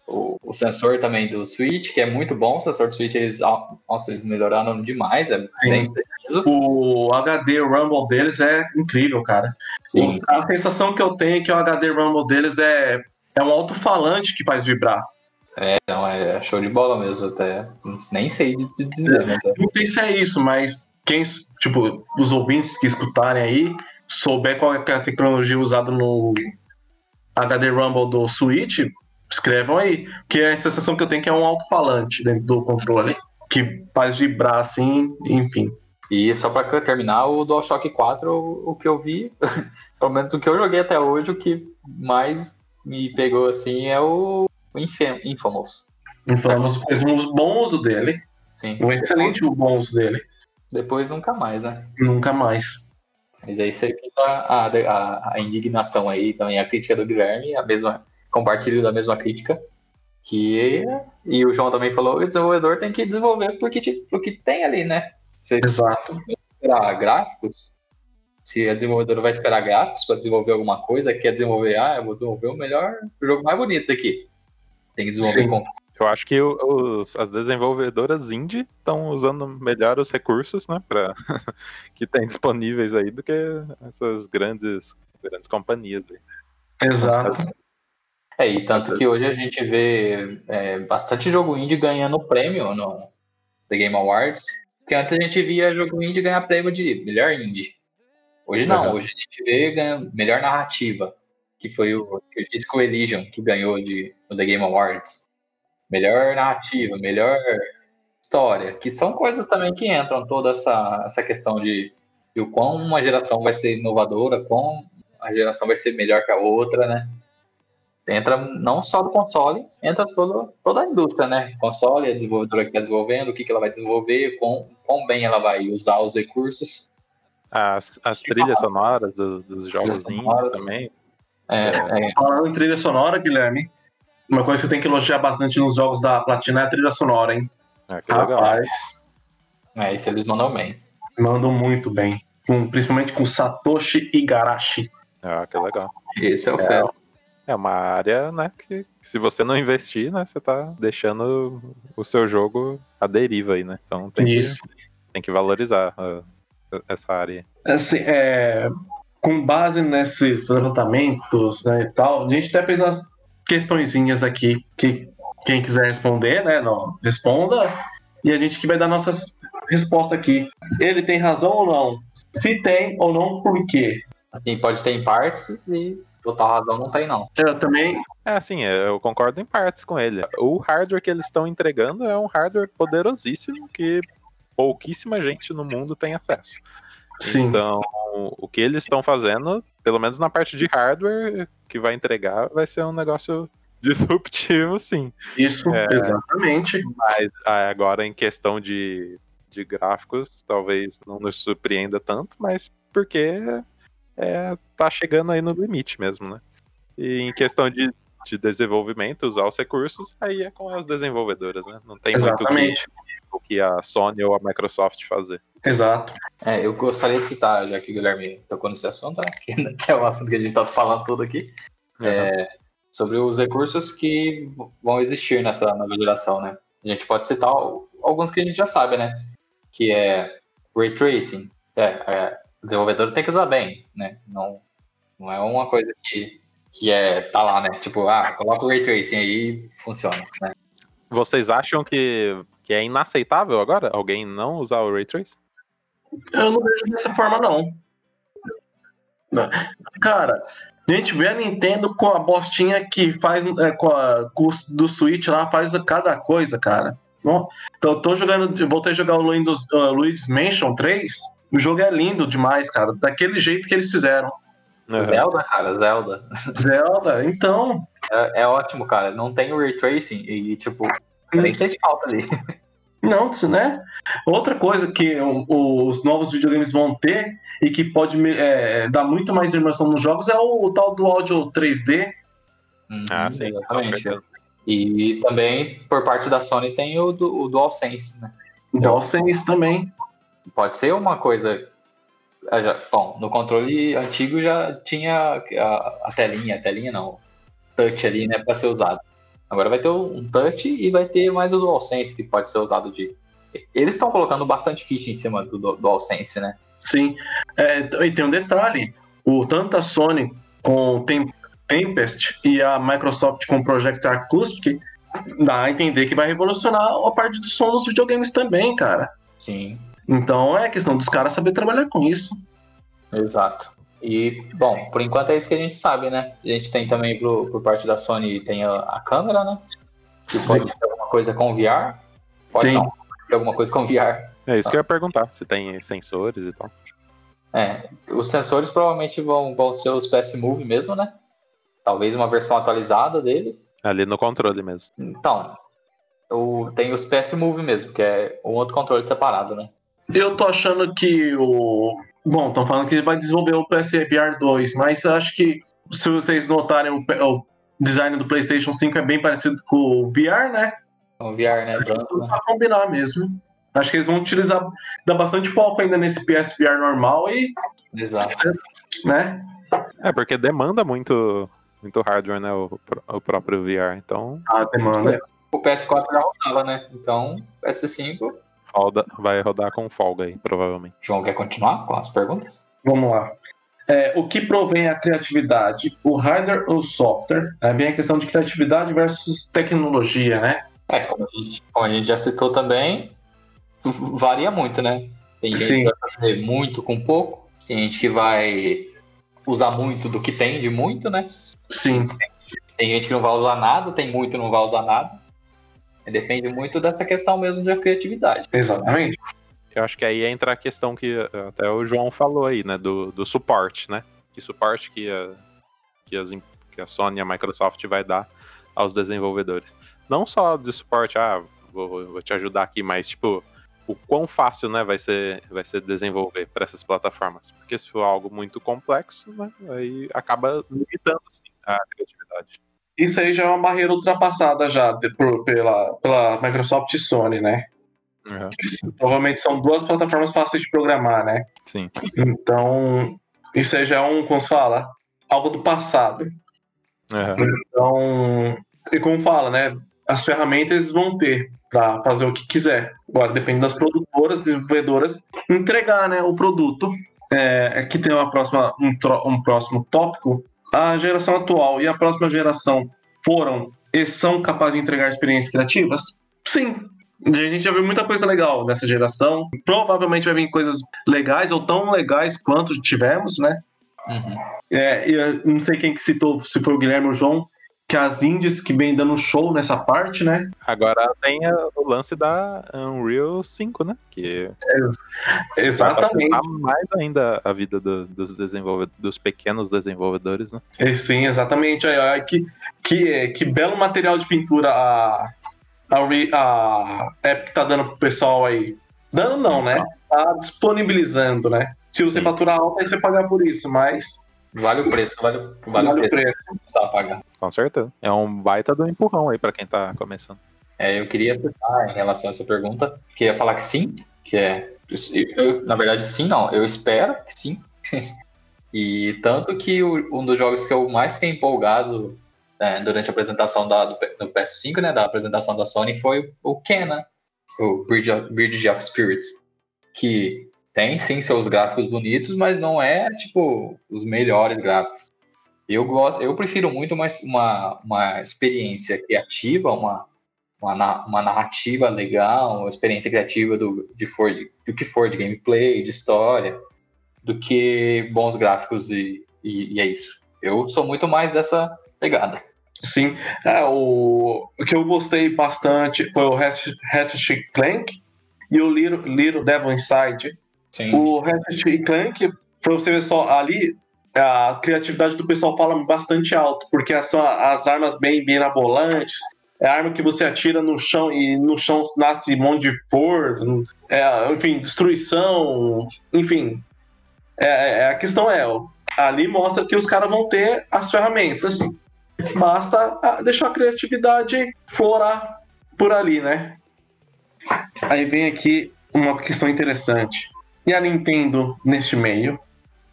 o, o, sensor também do Switch, que é muito bom. O sensor do Switch, eles, nossa, eles melhoraram demais, é. O HD Rumble deles é incrível, cara. Sim. A sensação que eu tenho é que o HD Rumble deles é, é um alto-falante que faz vibrar. É, não, é show de bola mesmo, até. Nem sei de dizer, né? Não sei se é isso, mas quem, tipo, os ouvintes que escutarem aí, souber qual é a tecnologia usada no HD Rumble do Switch, escrevam aí. Que é a sensação que eu tenho que é um alto-falante dentro do controle, que faz vibrar assim, enfim. E só para terminar, o DualShock 4, o, o que eu vi, (laughs) pelo menos o que eu joguei até hoje, o que mais me pegou assim é o Infamous. Infamous fez um bom uso dele. Sim. Um excelente bom uso dele. Depois nunca mais, né? Nunca mais. Mas aí você fica a, a, a, indignação aí, também a crítica do Guilherme, a mesma, compartilho da mesma crítica. Que, e o João também falou, o desenvolvedor tem que desenvolver porque, porque tem ali, né? Você Exato. esperar gráficos, se a desenvolvedora vai esperar gráficos para desenvolver alguma coisa, quer desenvolver, ah, eu vou desenvolver o melhor, o jogo mais bonito aqui. Tem que desenvolver com eu acho que os, as desenvolvedoras indie estão usando melhor os recursos, né, pra, (laughs) que tem disponíveis aí do que essas grandes, grandes companhias. Aí. Exato. É, e tanto que hoje a gente vê é, bastante jogo indie ganhando prêmio no The Game Awards, porque antes a gente via jogo indie ganhar prêmio de melhor indie. Hoje não, uhum. hoje a gente vê ganha melhor narrativa, que foi o, o Disco Elysium que ganhou de, no The Game Awards melhor narrativa, melhor história, que são coisas também que entram toda essa, essa questão de, de o quão uma geração vai ser inovadora, quão a geração vai ser melhor que a outra, né? Entra não só do console, entra todo, toda a indústria, né? Console, a desenvolvedora que está desenvolvendo, o que, que ela vai desenvolver, quão, quão bem ela vai usar os recursos. As, as trilhas sonoras do, dos jogos também. É, é. Falando em trilha sonora, Guilherme, uma coisa que eu tenho que elogiar bastante nos jogos da Platina é a trilha sonora, hein? Ah, que legal. Rapaz. É, isso eles mandam bem. Mandam muito bem. Com, principalmente com Satoshi Igarashi. Ah, que legal. Esse é o é, É uma área, né, que se você não investir, né, você tá deixando o seu jogo à deriva aí, né? Então tem, Isso. Que, tem que valorizar uh, essa área. Assim, é, com base nesses levantamentos né, e tal, a gente até fez umas questõezinhas aqui que quem quiser responder, né, não, responda. E a gente que vai dar nossas respostas aqui. Ele tem razão ou não? Se tem ou não, por quê? Assim, pode ter em partes e total razão não tem, não. Eu também. É assim, eu concordo em partes com ele. O hardware que eles estão entregando é um hardware poderosíssimo que pouquíssima gente no mundo tem acesso. Sim. Então, o que eles estão fazendo, pelo menos na parte de hardware que vai entregar, vai ser um negócio (laughs) disruptivo, sim. Isso, é, exatamente. Mas ah, agora, em questão de, de gráficos, talvez não nos surpreenda tanto, mas porque é, tá chegando aí no limite mesmo, né? E em questão de, de desenvolvimento, usar os recursos, aí é com as desenvolvedoras, né? Não tem exatamente. muito o que a Sony ou a Microsoft fazer. Exato. É, eu gostaria de citar, já que o Guilherme tocou nesse assunto, né, (laughs) que é o assunto que a gente está falando tudo aqui, uhum. é, sobre os recursos que vão existir nessa nova geração, né? A gente pode citar alguns que a gente já sabe, né? Que é Ray Tracing. É, é, o desenvolvedor tem que usar bem, né? Não, não é uma coisa que, que é, tá lá, né? Tipo, ah, coloca o Ray Tracing aí e funciona, né? Vocês acham que, que é inaceitável agora alguém não usar o Ray Tracing? Eu não vejo dessa forma, não. Cara, A gente vê a Nintendo com a bostinha que faz é, com, a, com do Switch lá, faz cada coisa, cara. Bom, então eu tô jogando, voltei a jogar o Luigi's, uh, Luigi's Mansion 3. O jogo é lindo demais, cara. Daquele jeito que eles fizeram. Uhum. Zelda, cara, Zelda. Zelda, então. É, é, ótimo, cara. Não tem o ray tracing e, tipo, nem sente falta ali. (laughs) Não, né? Outra coisa que os novos videogames vão ter e que pode é, dar muito mais imersão nos jogos é o, o tal do áudio 3D. Uhum, ah, sim, exatamente. E também, por parte da Sony, tem o, o DualSense, né? DualSense também. Pode ser uma coisa. Já, bom, no controle antigo já tinha a, a telinha, a telinha não, touch ali, né, para ser usado. Agora vai ter um touch e vai ter mais o DualSense que pode ser usado de. Eles estão colocando bastante ficha em cima do DualSense, né? Sim. É, e tem um detalhe: o tanto a Sony com Tem Tempest e a Microsoft com o Project Acoustic dá a entender que vai revolucionar a parte do som nos videogames também, cara. Sim. Então é questão dos caras saber trabalhar com isso. Exato. E, bom, por enquanto é isso que a gente sabe, né? A gente tem também, por, por parte da Sony, tem a, a câmera, né? Que Sim. pode ter alguma coisa com VR. Pode Sim. não, ter alguma coisa com VR. É isso que eu ia perguntar, se tem sensores e tal. É, os sensores provavelmente vão, vão ser os PS Move mesmo, né? Talvez uma versão atualizada deles. Ali no controle mesmo. Então, o, tem os PS Move mesmo, que é um outro controle separado, né? Eu tô achando que o, Bom, estão falando que vai desenvolver o PSVR 2, mas acho que se vocês notarem o, o, design do PlayStation 5 é bem parecido com o VR, né? O VR, né? Branco, né? Pra combinar mesmo. Acho que eles vão utilizar, dar bastante foco ainda nesse PSVR normal e. Exato. Né? É, porque demanda muito, muito hardware, né? O, o próprio VR, então. Ah, demanda. O PS4 já rodava, né? Então, PS5 Roda, vai rodar com folga aí, provavelmente. João quer continuar com as perguntas? Vamos lá. É, o que provém a criatividade, o hardware ou o software? É bem a questão de criatividade versus tecnologia, né? É, como a gente, como a gente já citou também, varia muito, né? Tem gente Sim. que vai fazer muito com pouco, tem gente que vai usar muito do que tem de muito, né? Sim. Tem, tem gente que não vai usar nada, tem muito e não vai usar nada. Depende muito dessa questão mesmo da criatividade. Exatamente. Eu acho que aí entra a questão que até o João falou aí, né? Do, do suporte, né? Que suporte que a, que, as, que a Sony e a Microsoft vai dar aos desenvolvedores. Não só de suporte, ah, vou, vou te ajudar aqui, mas tipo, o quão fácil né, vai, ser, vai ser desenvolver para essas plataformas. Porque se for algo muito complexo, né, aí acaba limitando sim, a criatividade isso aí já é uma barreira ultrapassada já de, por, pela, pela Microsoft e Sony, né? Uhum. Provavelmente são duas plataformas fáceis de programar, né? Sim. Então, isso aí já é um, como se fala, algo do passado. Uhum. Então, e como fala, né? As ferramentas vão ter para fazer o que quiser. Agora depende das produtoras, desenvolvedoras, entregar né, o produto. É, aqui tem uma próxima, um, um próximo tópico a geração atual e a próxima geração foram e são capazes de entregar experiências criativas? Sim. A gente já viu muita coisa legal nessa geração. Provavelmente vai vir coisas legais ou tão legais quanto tivemos, né? Uhum. É, eu não sei quem que citou, se foi o Guilherme ou o João, que as indies que vem dando show nessa parte, né? Agora tem o lance da Unreal 5, né? Que é, exatamente mais ainda a vida do, dos desenvolvedores, dos pequenos desenvolvedores, né? É, sim, exatamente. É, que, que, que belo material de pintura a, a, a Epic tá dando pro pessoal aí. Dando não, né? Tá disponibilizando, né? Se você sim. faturar alto, aí você pagar por isso, mas Vale o preço, vale, vale, vale o preço. preço. pagar. Com certeza. É um baita do empurrão aí para quem tá começando. É, eu queria citar em relação a essa pergunta, queria falar que sim, que é. Eu, na verdade, sim, não. Eu espero que sim. (laughs) e tanto que o, um dos jogos que eu mais fiquei empolgado é, durante a apresentação da, do, do, PS5, né, da apresentação da Sony, foi o Ken, né, o Bridge of, Bridge of Spirits, que tem sim seus gráficos bonitos, mas não é tipo os melhores gráficos. Eu gosto, eu prefiro muito uma, uma, uma experiência criativa, uma, uma, uma narrativa legal, uma experiência criativa do, de for, do que for de gameplay, de história, do que bons gráficos e, e, e é isso. Eu sou muito mais dessa pegada. Sim. É, o, o que eu gostei bastante foi o Ratchet Clank e o Little, Little Devil Inside. Sim. O Ratchet Clank, pra você ver só, ali a criatividade do pessoal fala bastante alto, porque são as armas bem mirabolantes, é arma que você atira no chão e no chão nasce um monte de forno, é, enfim, destruição, enfim. É, é, a questão é, ali mostra que os caras vão ter as ferramentas. Basta ah, deixar a criatividade florar por ali, né? Aí vem aqui uma questão interessante. E a Nintendo neste meio?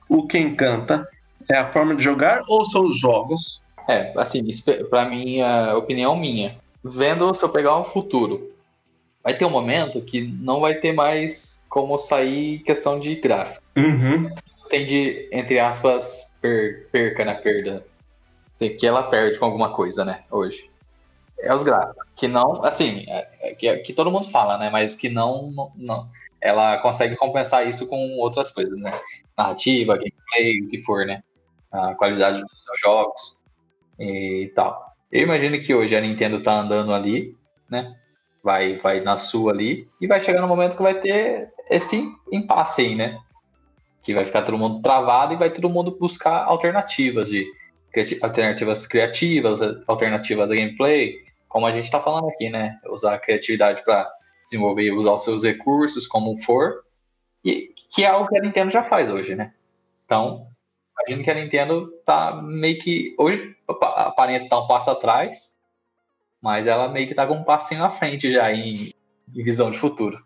O que encanta é a forma de jogar ou são os jogos? É, assim, para mim, a opinião minha. Vendo se eu pegar um futuro, vai ter um momento que não vai ter mais como sair questão de gráfico. Uhum. Tem de, entre aspas, per, perca na perda. Que ela perde com alguma coisa, né, hoje. É os gráficos. Que não, assim, é, é, que, que todo mundo fala, né, mas que não, não, não ela consegue compensar isso com outras coisas, né? Narrativa, gameplay, o que for, né? A qualidade dos seus jogos e tal. Eu imagino que hoje a Nintendo tá andando ali, né? Vai, vai na sua ali e vai chegar no momento que vai ter esse impasse aí, né? Que vai ficar todo mundo travado e vai todo mundo buscar alternativas de alternativas criativas, alternativas a gameplay, como a gente está falando aqui, né? Usar a criatividade para desenvolver, usar os seus recursos como for, e que é algo que a Nintendo já faz hoje, né? Então, imagino que a Nintendo tá meio que hoje aparenta tá um passo atrás, mas ela meio que tá com um passinho à frente já em, em visão de futuro.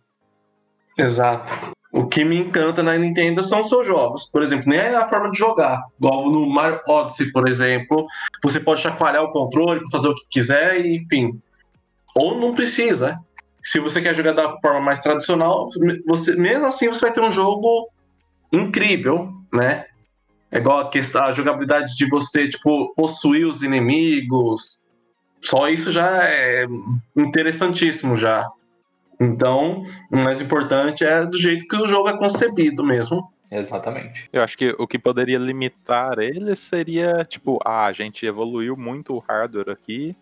Exato. O que me encanta na Nintendo são os seus jogos. Por exemplo, nem é a forma de jogar. Igual no Mario Odyssey, por exemplo, você pode chacoalhar o controle, fazer o que quiser, e, enfim. Ou não precisa. Se você quer jogar da forma mais tradicional, você, mesmo assim você vai ter um jogo incrível, né? É igual a, questão, a jogabilidade de você, tipo, possuir os inimigos. Só isso já é interessantíssimo já. Então, o mais importante é do jeito que o jogo é concebido mesmo. Exatamente. Eu acho que o que poderia limitar ele seria, tipo, ah, a gente evoluiu muito o hardware aqui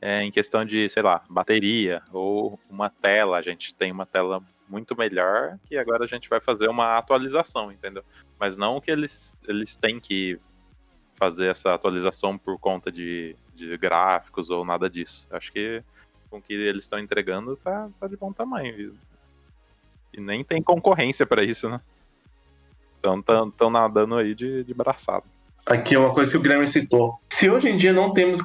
é, em questão de, sei lá, bateria ou uma tela. A gente tem uma tela muito melhor que agora a gente vai fazer uma atualização, entendeu? Mas não que eles, eles têm que fazer essa atualização por conta de, de gráficos ou nada disso. Acho que com o que eles estão entregando tá, tá de bom tamanho. Viu? E nem tem concorrência para isso, né? Então estão nadando aí de, de braçado. Aqui é uma coisa que o Guilherme citou. Se hoje em dia não temos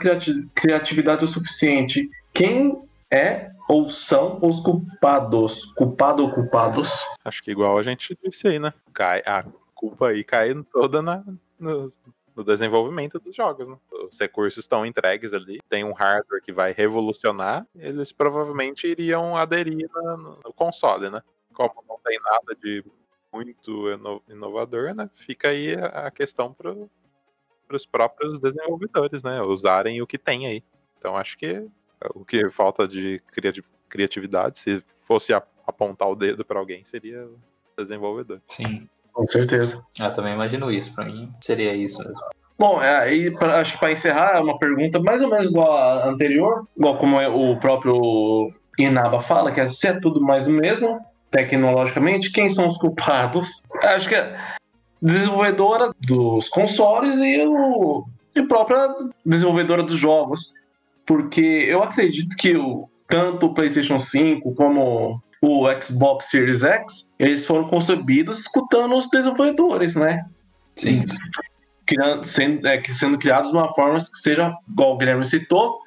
criatividade o suficiente, quem é ou são os culpados? Culpado ou culpados? Acho que igual a gente disse aí, né? Cai, a culpa aí cai toda na, no, no desenvolvimento dos jogos. Né? Os recursos estão entregues ali, tem um hardware que vai revolucionar, eles provavelmente iriam aderir no console, né? Como não tem nada de muito inovador, né? Fica aí a questão para os próprios desenvolvedores, né? Usarem o que tem aí. Então acho que o que falta de criatividade, se fosse apontar o dedo para alguém, seria o desenvolvedor. Sim. Com certeza. Eu também imagino isso. Para mim, seria isso mesmo. Bom, é, pra, acho que para encerrar, é uma pergunta mais ou menos igual a anterior, igual como é o próprio Inaba fala, que é se é tudo mais do mesmo, tecnologicamente, quem são os culpados? Acho que é desenvolvedora dos consoles e o e própria desenvolvedora dos jogos porque eu acredito que o, tanto o PlayStation 5 como o Xbox Series X, eles foram concebidos escutando os desenvolvedores, né? Sim. Criando, sendo, é, sendo criados de uma forma que seja, igual o Guilherme citou,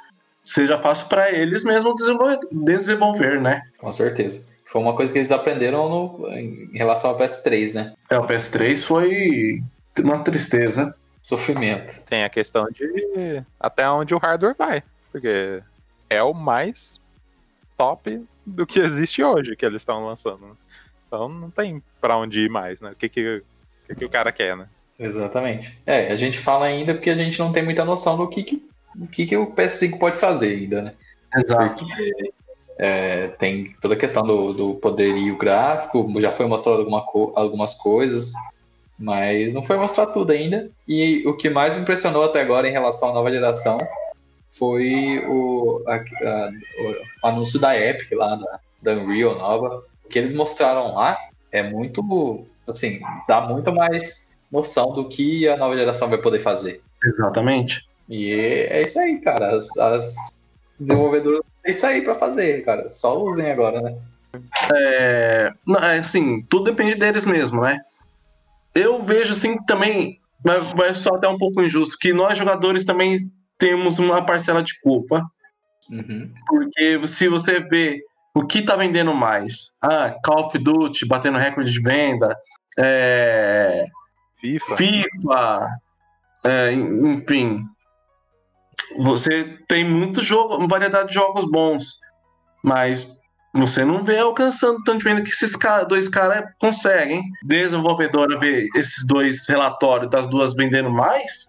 seja fácil para eles mesmos desenvolver, desenvolver, né? Com certeza. Foi uma coisa que eles aprenderam no, em relação ao PS3, né? É, o PS3 foi uma tristeza. Sofrimento. Tem a questão de até onde o hardware vai porque é o mais top do que existe hoje que eles estão lançando. Né? Então não tem para onde ir mais, né? O que, que, o, que, que o cara quer, né? Exatamente. É, a gente fala ainda porque a gente não tem muita noção do que, que, do que, que o PS5 pode fazer ainda, né? Exato. Porque é, tem toda a questão do, do poderio gráfico, já foi mostrado alguma co algumas coisas, Mas não foi mostrar tudo ainda. E o que mais me impressionou até agora em relação à nova geração foi o, a, a, o anúncio da Epic lá, da, da Unreal nova. O que eles mostraram lá é muito, assim, dá muito mais noção do que a nova geração vai poder fazer. Exatamente. E é isso aí, cara. As, as desenvolvedoras têm isso aí pra fazer, cara. Só usem agora, né? É, é, assim, tudo depende deles mesmo, né? Eu vejo assim também, vai só até um pouco injusto, que nós jogadores também temos uma parcela de culpa. Uhum. Porque se você vê o que tá vendendo mais, ah, Call of Duty batendo recorde de venda, é, FIFA, FIFA é, enfim, você tem muito jogo, variedade de jogos bons, mas você não vê alcançando tanto venda que esses dois caras conseguem. Desenvolvedora vê esses dois relatórios das duas vendendo mais.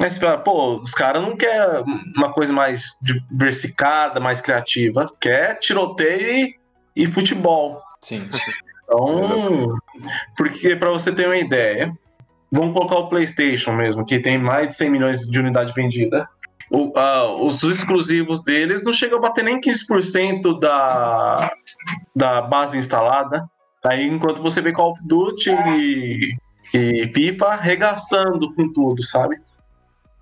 Aí você fala, pô, os caras não querem uma coisa mais diversificada, mais criativa. Quer tiroteio e, e futebol. Sim. Então, (laughs) porque para você ter uma ideia, vamos colocar o PlayStation mesmo, que tem mais de 100 milhões de unidades vendidas. O, uh, os exclusivos deles não chegam a bater nem 15% da, da base instalada. Aí, enquanto você vê Call of Duty e, e FIFA arregaçando com tudo, sabe?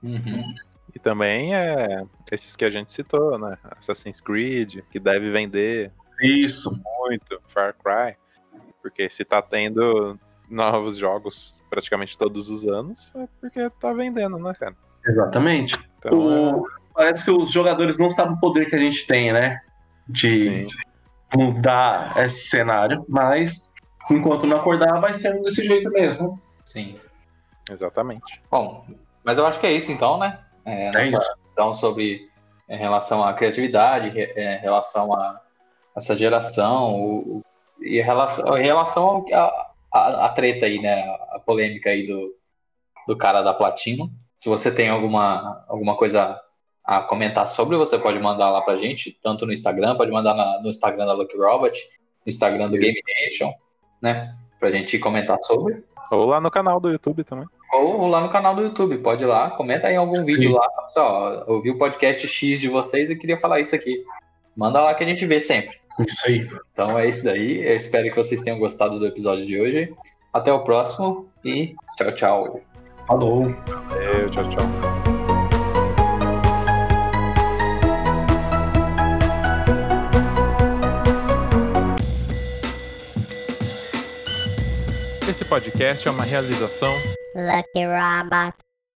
Uhum. E também é esses que a gente citou, né? Assassin's Creed, que deve vender isso muito, Far Cry. Porque se tá tendo novos jogos praticamente todos os anos, é porque tá vendendo, né, cara? Exatamente. Então, o... é... Parece que os jogadores não sabem o poder que a gente tem, né? De Sim. mudar esse cenário, mas enquanto não acordar, vai sendo desse jeito mesmo. Sim. Exatamente. Bom, mas eu acho que é isso então, né? É, é isso. Então, sobre em relação à criatividade, em é, relação a essa geração, o, e em relação, em relação à treta aí, né? A polêmica aí do, do cara da Platino. Se você tem alguma, alguma coisa a comentar sobre, você pode mandar lá pra gente, tanto no Instagram, pode mandar na, no Instagram da Lucky Robot, no Instagram do Game Nation, né? Pra gente comentar sobre. Ou lá no canal do YouTube também. Ou lá no canal do YouTube, pode ir lá, comenta aí algum vídeo Sim. lá. Só, ouvi o podcast X de vocês e queria falar isso aqui. Manda lá que a gente vê sempre. Isso aí. Então é isso daí. Eu espero que vocês tenham gostado do episódio de hoje. Até o próximo e tchau, tchau. Falou. Valeu, tchau, tchau. Esse podcast é uma realização Lucky Robot.